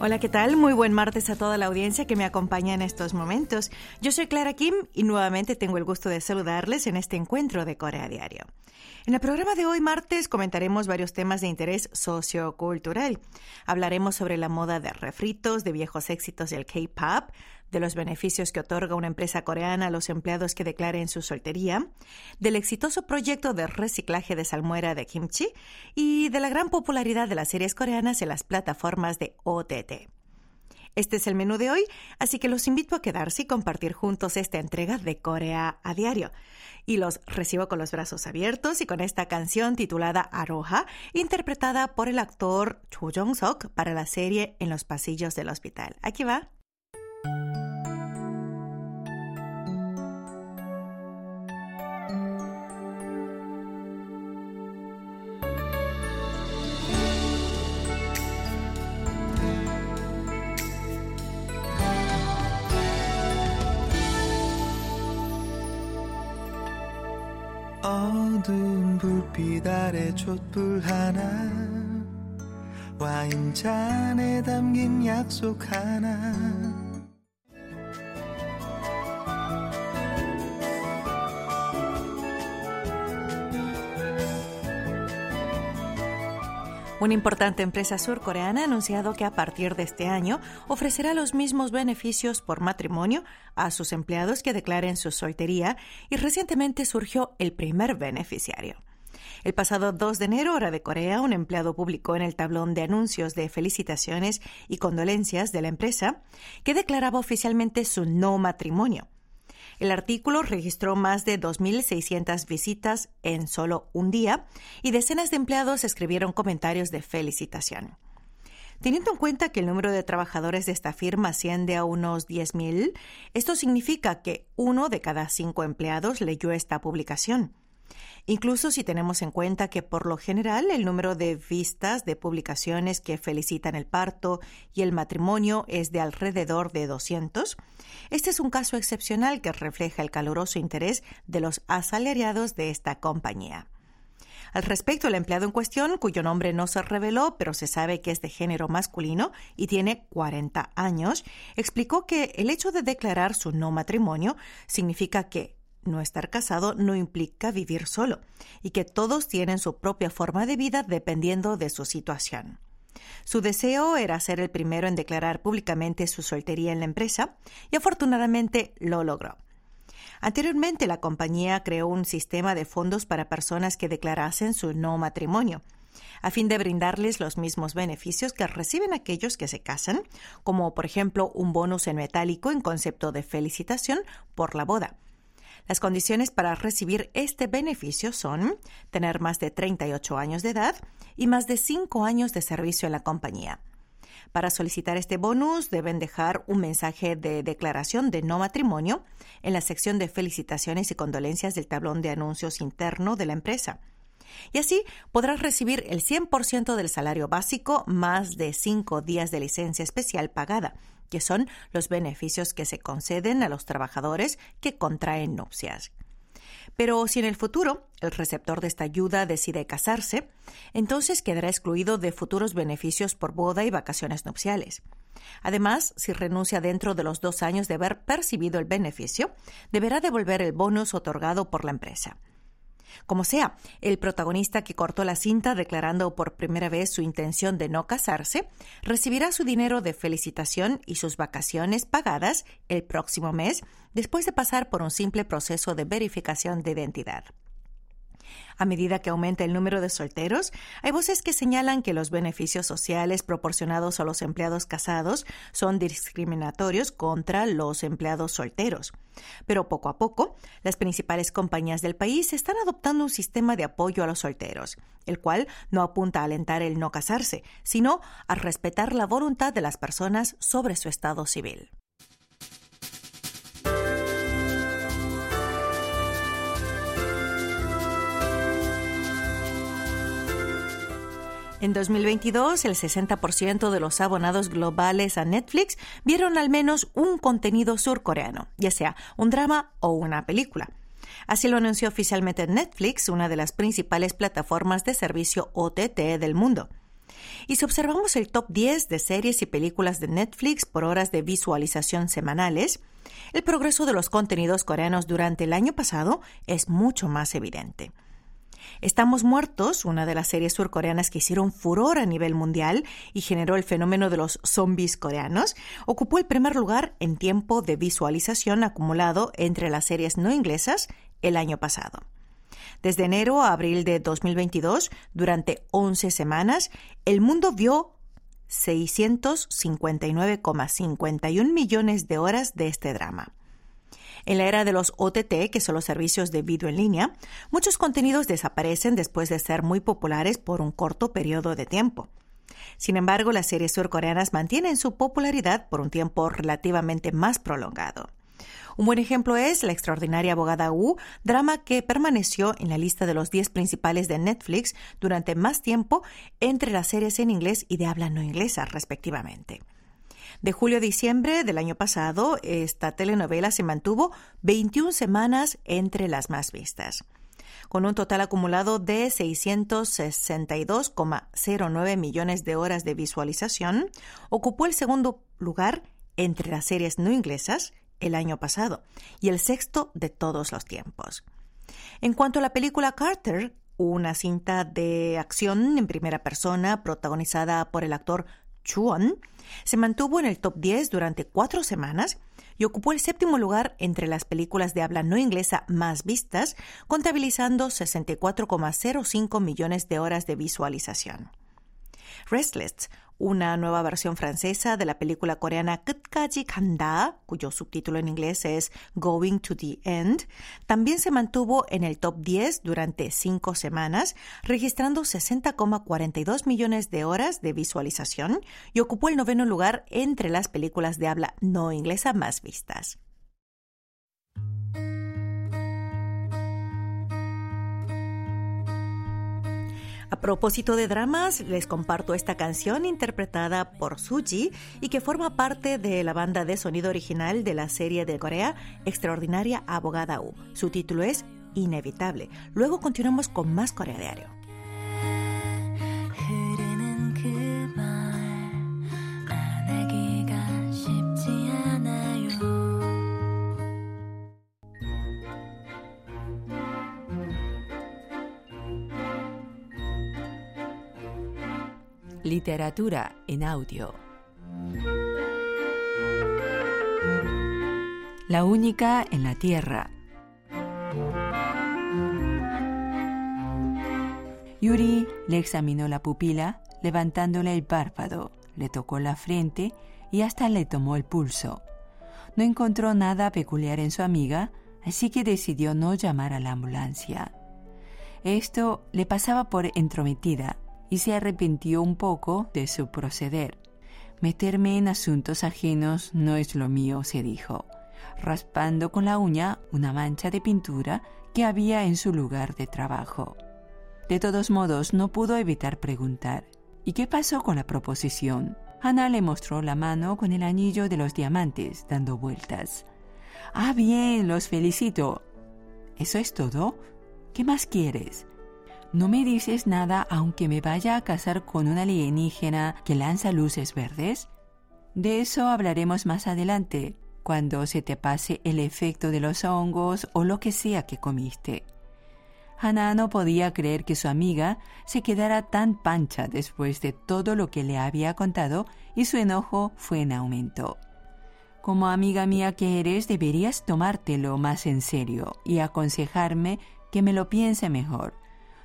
Hola, ¿qué tal? Muy buen martes a toda la audiencia que me acompaña en estos momentos. Yo soy Clara Kim y nuevamente tengo el gusto de saludarles en este encuentro de Corea Diario. En el programa de hoy martes comentaremos varios temas de interés sociocultural. Hablaremos sobre la moda de refritos, de viejos éxitos del K-pop, de los beneficios que otorga una empresa coreana a los empleados que declaren su soltería, del exitoso proyecto de reciclaje de salmuera de kimchi y de la gran popularidad de las series coreanas en las plataformas de OTT. Este es el menú de hoy, así que los invito a quedarse y compartir juntos esta entrega de Corea a diario. Y los recibo con los brazos abiertos y con esta canción titulada Aroha, interpretada por el actor Cho Jong-sok para la serie En los pasillos del hospital. Aquí va. 어두운 불빛 아래 촛불 하나 와인잔에 담긴 약속 하나 Una importante empresa surcoreana ha anunciado que a partir de este año ofrecerá los mismos beneficios por matrimonio a sus empleados que declaren su soltería y recientemente surgió el primer beneficiario. El pasado 2 de enero, hora de Corea, un empleado publicó en el tablón de anuncios de felicitaciones y condolencias de la empresa que declaraba oficialmente su no matrimonio. El artículo registró más de 2.600 visitas en solo un día y decenas de empleados escribieron comentarios de felicitación. Teniendo en cuenta que el número de trabajadores de esta firma asciende a unos 10.000, esto significa que uno de cada cinco empleados leyó esta publicación. Incluso si tenemos en cuenta que por lo general el número de vistas de publicaciones que felicitan el parto y el matrimonio es de alrededor de 200, este es un caso excepcional que refleja el caluroso interés de los asalariados de esta compañía. Al respecto, el empleado en cuestión, cuyo nombre no se reveló, pero se sabe que es de género masculino y tiene 40 años, explicó que el hecho de declarar su no matrimonio significa que no estar casado no implica vivir solo y que todos tienen su propia forma de vida dependiendo de su situación. Su deseo era ser el primero en declarar públicamente su soltería en la empresa y afortunadamente lo logró. Anteriormente la compañía creó un sistema de fondos para personas que declarasen su no matrimonio, a fin de brindarles los mismos beneficios que reciben aquellos que se casan, como por ejemplo un bonus en metálico en concepto de felicitación por la boda, las condiciones para recibir este beneficio son tener más de 38 años de edad y más de 5 años de servicio en la compañía. Para solicitar este bonus deben dejar un mensaje de declaración de no matrimonio en la sección de felicitaciones y condolencias del tablón de anuncios interno de la empresa. Y así podrás recibir el 100% del salario básico más de 5 días de licencia especial pagada que son los beneficios que se conceden a los trabajadores que contraen nupcias. Pero si en el futuro el receptor de esta ayuda decide casarse, entonces quedará excluido de futuros beneficios por boda y vacaciones nupciales. Además, si renuncia dentro de los dos años de haber percibido el beneficio, deberá devolver el bonus otorgado por la empresa. Como sea, el protagonista que cortó la cinta declarando por primera vez su intención de no casarse, recibirá su dinero de felicitación y sus vacaciones pagadas el próximo mes después de pasar por un simple proceso de verificación de identidad. A medida que aumenta el número de solteros, hay voces que señalan que los beneficios sociales proporcionados a los empleados casados son discriminatorios contra los empleados solteros. Pero poco a poco, las principales compañías del país están adoptando un sistema de apoyo a los solteros, el cual no apunta a alentar el no casarse, sino a respetar la voluntad de las personas sobre su estado civil. En 2022, el 60% de los abonados globales a Netflix vieron al menos un contenido surcoreano, ya sea un drama o una película. Así lo anunció oficialmente Netflix, una de las principales plataformas de servicio OTT del mundo. Y si observamos el top 10 de series y películas de Netflix por horas de visualización semanales, el progreso de los contenidos coreanos durante el año pasado es mucho más evidente. Estamos Muertos, una de las series surcoreanas que hicieron furor a nivel mundial y generó el fenómeno de los zombies coreanos, ocupó el primer lugar en tiempo de visualización acumulado entre las series no inglesas el año pasado. Desde enero a abril de 2022, durante 11 semanas, el mundo vio 659,51 millones de horas de este drama. En la era de los OTT, que son los servicios de video en línea, muchos contenidos desaparecen después de ser muy populares por un corto periodo de tiempo. Sin embargo, las series surcoreanas mantienen su popularidad por un tiempo relativamente más prolongado. Un buen ejemplo es La extraordinaria abogada Wu, drama que permaneció en la lista de los 10 principales de Netflix durante más tiempo entre las series en inglés y de habla no inglesa, respectivamente. De julio a diciembre del año pasado, esta telenovela se mantuvo 21 semanas entre las más vistas. Con un total acumulado de 662,09 millones de horas de visualización, ocupó el segundo lugar entre las series no inglesas el año pasado y el sexto de todos los tiempos. En cuanto a la película Carter, una cinta de acción en primera persona protagonizada por el actor Chuan, se mantuvo en el top 10 durante cuatro semanas y ocupó el séptimo lugar entre las películas de habla no inglesa más vistas, contabilizando 64,05 millones de horas de visualización. Restless, una nueva versión francesa de la película coreana Kitkaji Kanda, cuyo subtítulo en inglés es Going to the End, también se mantuvo en el top 10 durante cinco semanas, registrando 60,42 millones de horas de visualización y ocupó el noveno lugar entre las películas de habla no inglesa más vistas. A propósito de dramas, les comparto esta canción interpretada por Suji y que forma parte de la banda de sonido original de la serie de Corea Extraordinaria Abogada U. Su título es Inevitable. Luego continuamos con más Corea Diario. Literatura en audio. La única en la Tierra. Yuri le examinó la pupila, levantándole el párpado, le tocó la frente y hasta le tomó el pulso. No encontró nada peculiar en su amiga, así que decidió no llamar a la ambulancia. Esto le pasaba por entrometida y se arrepintió un poco de su proceder. Meterme en asuntos ajenos no es lo mío, se dijo, raspando con la uña una mancha de pintura que había en su lugar de trabajo. De todos modos, no pudo evitar preguntar, ¿y qué pasó con la proposición? Ana le mostró la mano con el anillo de los diamantes, dando vueltas. Ah, bien, los felicito. ¿Eso es todo? ¿Qué más quieres? No me dices nada aunque me vaya a casar con un alienígena que lanza luces verdes? De eso hablaremos más adelante, cuando se te pase el efecto de los hongos o lo que sea que comiste. Hannah no podía creer que su amiga se quedara tan pancha después de todo lo que le había contado y su enojo fue en aumento. Como amiga mía que eres, deberías tomártelo más en serio y aconsejarme que me lo piense mejor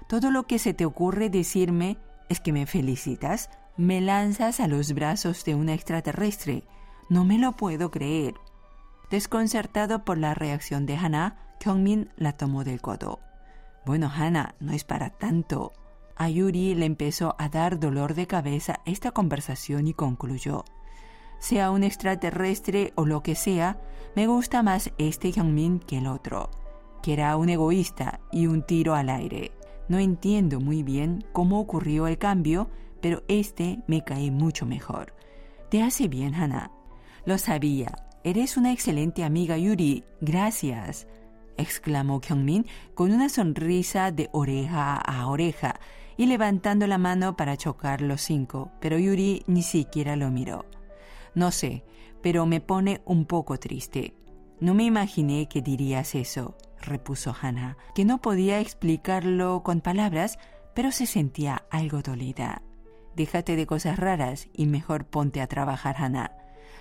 todo lo que se te ocurre decirme es que me felicitas, me lanzas a los brazos de un extraterrestre. No me lo puedo creer. Desconcertado por la reacción de Hannah, Kyungmin la tomó del codo. Bueno, Hannah, no es para tanto. A Yuri le empezó a dar dolor de cabeza esta conversación y concluyó. Sea un extraterrestre o lo que sea, me gusta más este Hyungmin que el otro, que era un egoísta y un tiro al aire. No entiendo muy bien cómo ocurrió el cambio, pero este me cae mucho mejor. Te hace bien, Hannah. Lo sabía. Eres una excelente amiga, Yuri. Gracias. exclamó Kyungmin con una sonrisa de oreja a oreja y levantando la mano para chocar los cinco, pero Yuri ni siquiera lo miró. No sé, pero me pone un poco triste. No me imaginé que dirías eso, repuso Hannah, que no podía explicarlo con palabras, pero se sentía algo dolida. Déjate de cosas raras y mejor ponte a trabajar, Hannah.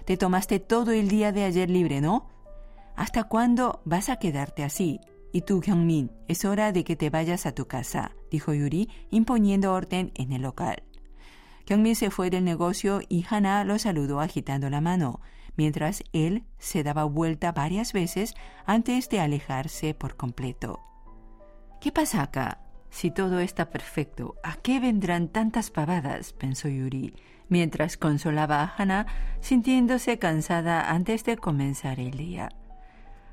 Te tomaste todo el día de ayer libre, ¿no? ¿Hasta cuándo vas a quedarte así? Y tú, Hyungmin, es hora de que te vayas a tu casa, dijo Yuri, imponiendo orden en el local. Hyungmin se fue del negocio y Hana lo saludó agitando la mano, mientras él se daba vuelta varias veces antes de alejarse por completo. ¿Qué pasa acá? Si todo está perfecto, ¿a qué vendrán tantas pavadas? pensó Yuri, mientras consolaba a Hana, sintiéndose cansada antes de comenzar el día.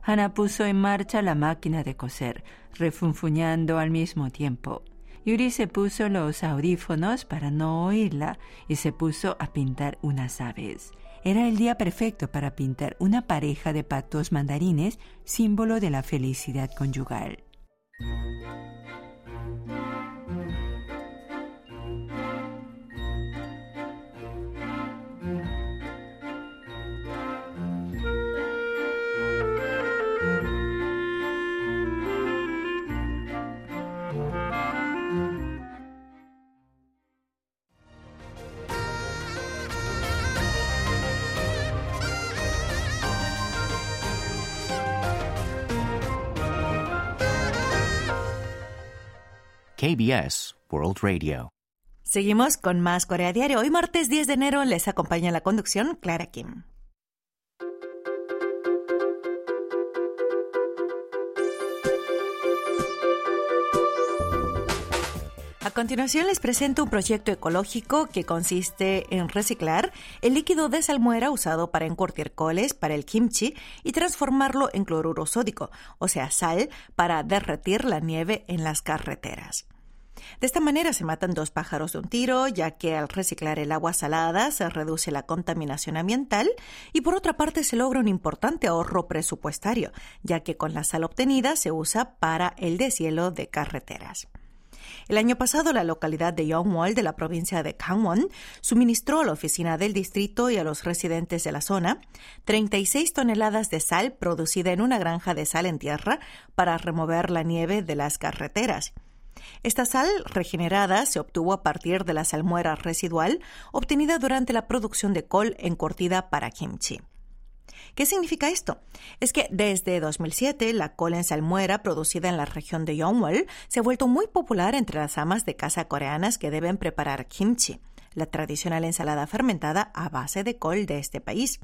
Hana puso en marcha la máquina de coser, refunfuñando al mismo tiempo. Yuri se puso los audífonos para no oírla y se puso a pintar unas aves. Era el día perfecto para pintar una pareja de patos mandarines, símbolo de la felicidad conyugal. KBS World Radio. Seguimos con más Corea Diario. Hoy martes 10 de enero les acompaña la conducción Clara Kim. A continuación les presento un proyecto ecológico que consiste en reciclar el líquido de salmuera usado para encurtir coles para el kimchi y transformarlo en cloruro sódico, o sea, sal, para derretir la nieve en las carreteras. De esta manera se matan dos pájaros de un tiro, ya que al reciclar el agua salada se reduce la contaminación ambiental y por otra parte se logra un importante ahorro presupuestario, ya que con la sal obtenida se usa para el deshielo de carreteras. El año pasado, la localidad de Yongwol de la provincia de Gangwon suministró a la oficina del distrito y a los residentes de la zona 36 toneladas de sal producida en una granja de sal en tierra para remover la nieve de las carreteras. Esta sal regenerada se obtuvo a partir de la salmuera residual obtenida durante la producción de col encurtida para kimchi. ¿Qué significa esto? Es que desde 2007 la col en salmuera producida en la región de Yongwol se ha vuelto muy popular entre las amas de casa coreanas que deben preparar kimchi, la tradicional ensalada fermentada a base de col de este país.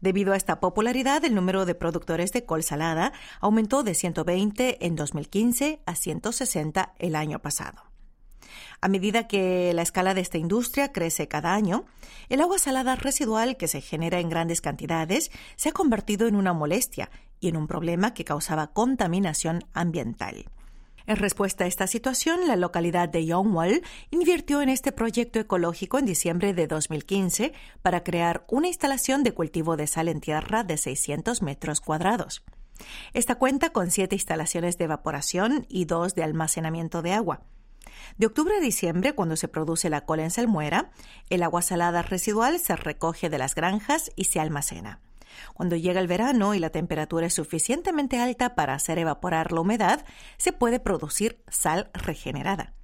Debido a esta popularidad, el número de productores de col salada aumentó de 120 en 2015 a 160 el año pasado. A medida que la escala de esta industria crece cada año, el agua salada residual que se genera en grandes cantidades se ha convertido en una molestia y en un problema que causaba contaminación ambiental. En respuesta a esta situación, la localidad de Yongwol invirtió en este proyecto ecológico en diciembre de 2015 para crear una instalación de cultivo de sal en tierra de 600 metros cuadrados. Esta cuenta con siete instalaciones de evaporación y dos de almacenamiento de agua. De octubre a diciembre, cuando se produce la cola en salmuera, el agua salada residual se recoge de las granjas y se almacena. Cuando llega el verano y la temperatura es suficientemente alta para hacer evaporar la humedad, se puede producir sal regenerada.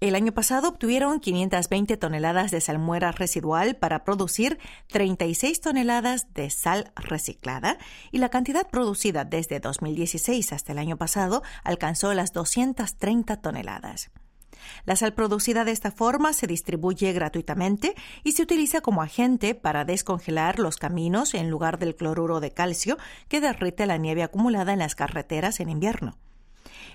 El año pasado obtuvieron 520 toneladas de salmuera residual para producir 36 toneladas de sal reciclada y la cantidad producida desde 2016 hasta el año pasado alcanzó las 230 toneladas. La sal producida de esta forma se distribuye gratuitamente y se utiliza como agente para descongelar los caminos en lugar del cloruro de calcio que derrite la nieve acumulada en las carreteras en invierno.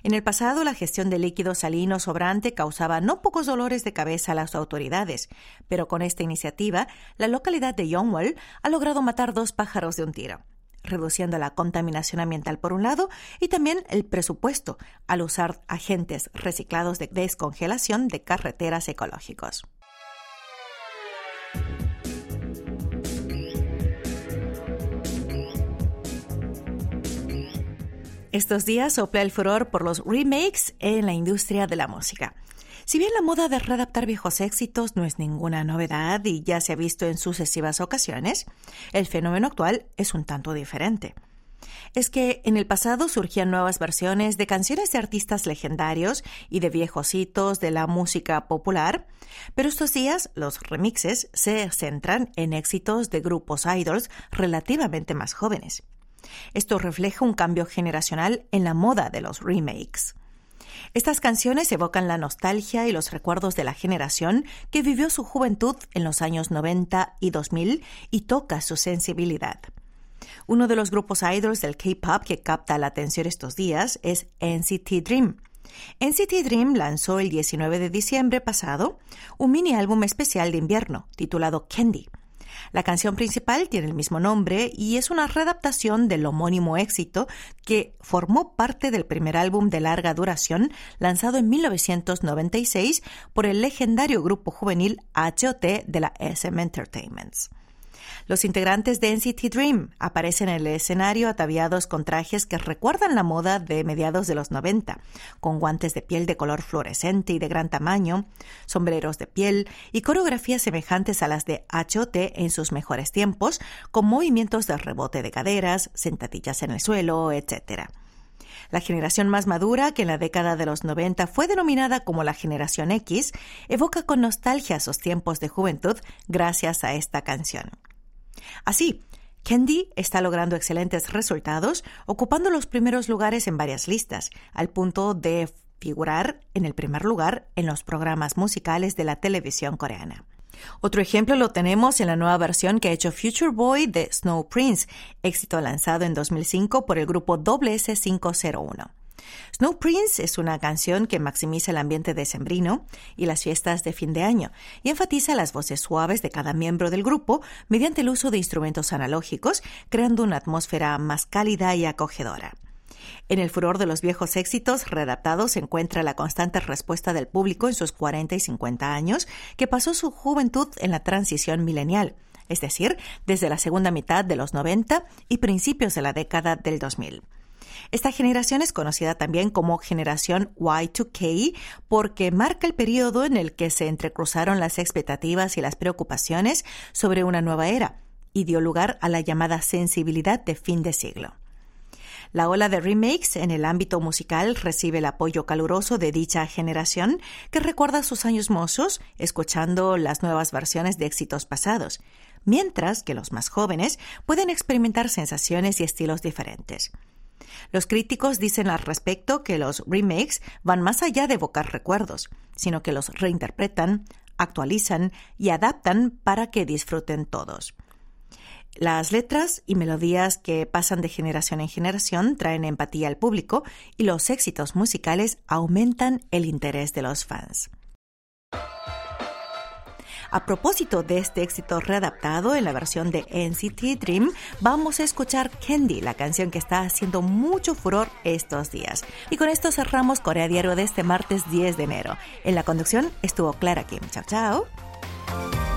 En el pasado, la gestión de líquido salino sobrante causaba no pocos dolores de cabeza a las autoridades, pero con esta iniciativa, la localidad de Yongwol ha logrado matar dos pájaros de un tiro reduciendo la contaminación ambiental por un lado y también el presupuesto al usar agentes reciclados de descongelación de carreteras ecológicos. Estos días sopla el furor por los remakes en la industria de la música. Si bien la moda de readaptar viejos éxitos no es ninguna novedad y ya se ha visto en sucesivas ocasiones, el fenómeno actual es un tanto diferente. Es que en el pasado surgían nuevas versiones de canciones de artistas legendarios y de viejos hitos de la música popular, pero estos días los remixes se centran en éxitos de grupos idols relativamente más jóvenes. Esto refleja un cambio generacional en la moda de los remakes. Estas canciones evocan la nostalgia y los recuerdos de la generación que vivió su juventud en los años 90 y 2000 y toca su sensibilidad. Uno de los grupos idols del K-pop que capta la atención estos días es NCT Dream. NCT Dream lanzó el 19 de diciembre pasado un mini álbum especial de invierno titulado Candy. La canción principal tiene el mismo nombre y es una readaptación del homónimo éxito que formó parte del primer álbum de larga duración lanzado en 1996 por el legendario grupo juvenil HOT de la SM Entertainments. Los integrantes de NCT Dream aparecen en el escenario ataviados con trajes que recuerdan la moda de mediados de los 90, con guantes de piel de color fluorescente y de gran tamaño, sombreros de piel y coreografías semejantes a las de HOT en sus mejores tiempos, con movimientos de rebote de caderas, sentadillas en el suelo, etc. La generación más madura, que en la década de los 90 fue denominada como la generación X, evoca con nostalgia sus tiempos de juventud gracias a esta canción. Así, Candy está logrando excelentes resultados, ocupando los primeros lugares en varias listas, al punto de figurar en el primer lugar en los programas musicales de la televisión coreana. Otro ejemplo lo tenemos en la nueva versión que ha hecho Future Boy de Snow Prince, éxito lanzado en 2005 por el grupo WS501. Snow Prince es una canción que maximiza el ambiente decembrino y las fiestas de fin de año y enfatiza las voces suaves de cada miembro del grupo mediante el uso de instrumentos analógicos, creando una atmósfera más cálida y acogedora. En el furor de los viejos éxitos readaptados se encuentra la constante respuesta del público en sus 40 y 50 años, que pasó su juventud en la transición milenial, es decir, desde la segunda mitad de los 90 y principios de la década del 2000. Esta generación es conocida también como generación Y2K porque marca el periodo en el que se entrecruzaron las expectativas y las preocupaciones sobre una nueva era y dio lugar a la llamada sensibilidad de fin de siglo. La ola de remakes en el ámbito musical recibe el apoyo caluroso de dicha generación que recuerda sus años mozos escuchando las nuevas versiones de éxitos pasados, mientras que los más jóvenes pueden experimentar sensaciones y estilos diferentes. Los críticos dicen al respecto que los remakes van más allá de evocar recuerdos, sino que los reinterpretan, actualizan y adaptan para que disfruten todos. Las letras y melodías que pasan de generación en generación traen empatía al público y los éxitos musicales aumentan el interés de los fans. A propósito de este éxito readaptado en la versión de NCT Dream, vamos a escuchar Candy, la canción que está haciendo mucho furor estos días. Y con esto cerramos Corea Diario de este martes 10 de enero. En la conducción estuvo Clara Kim. Chao, chao.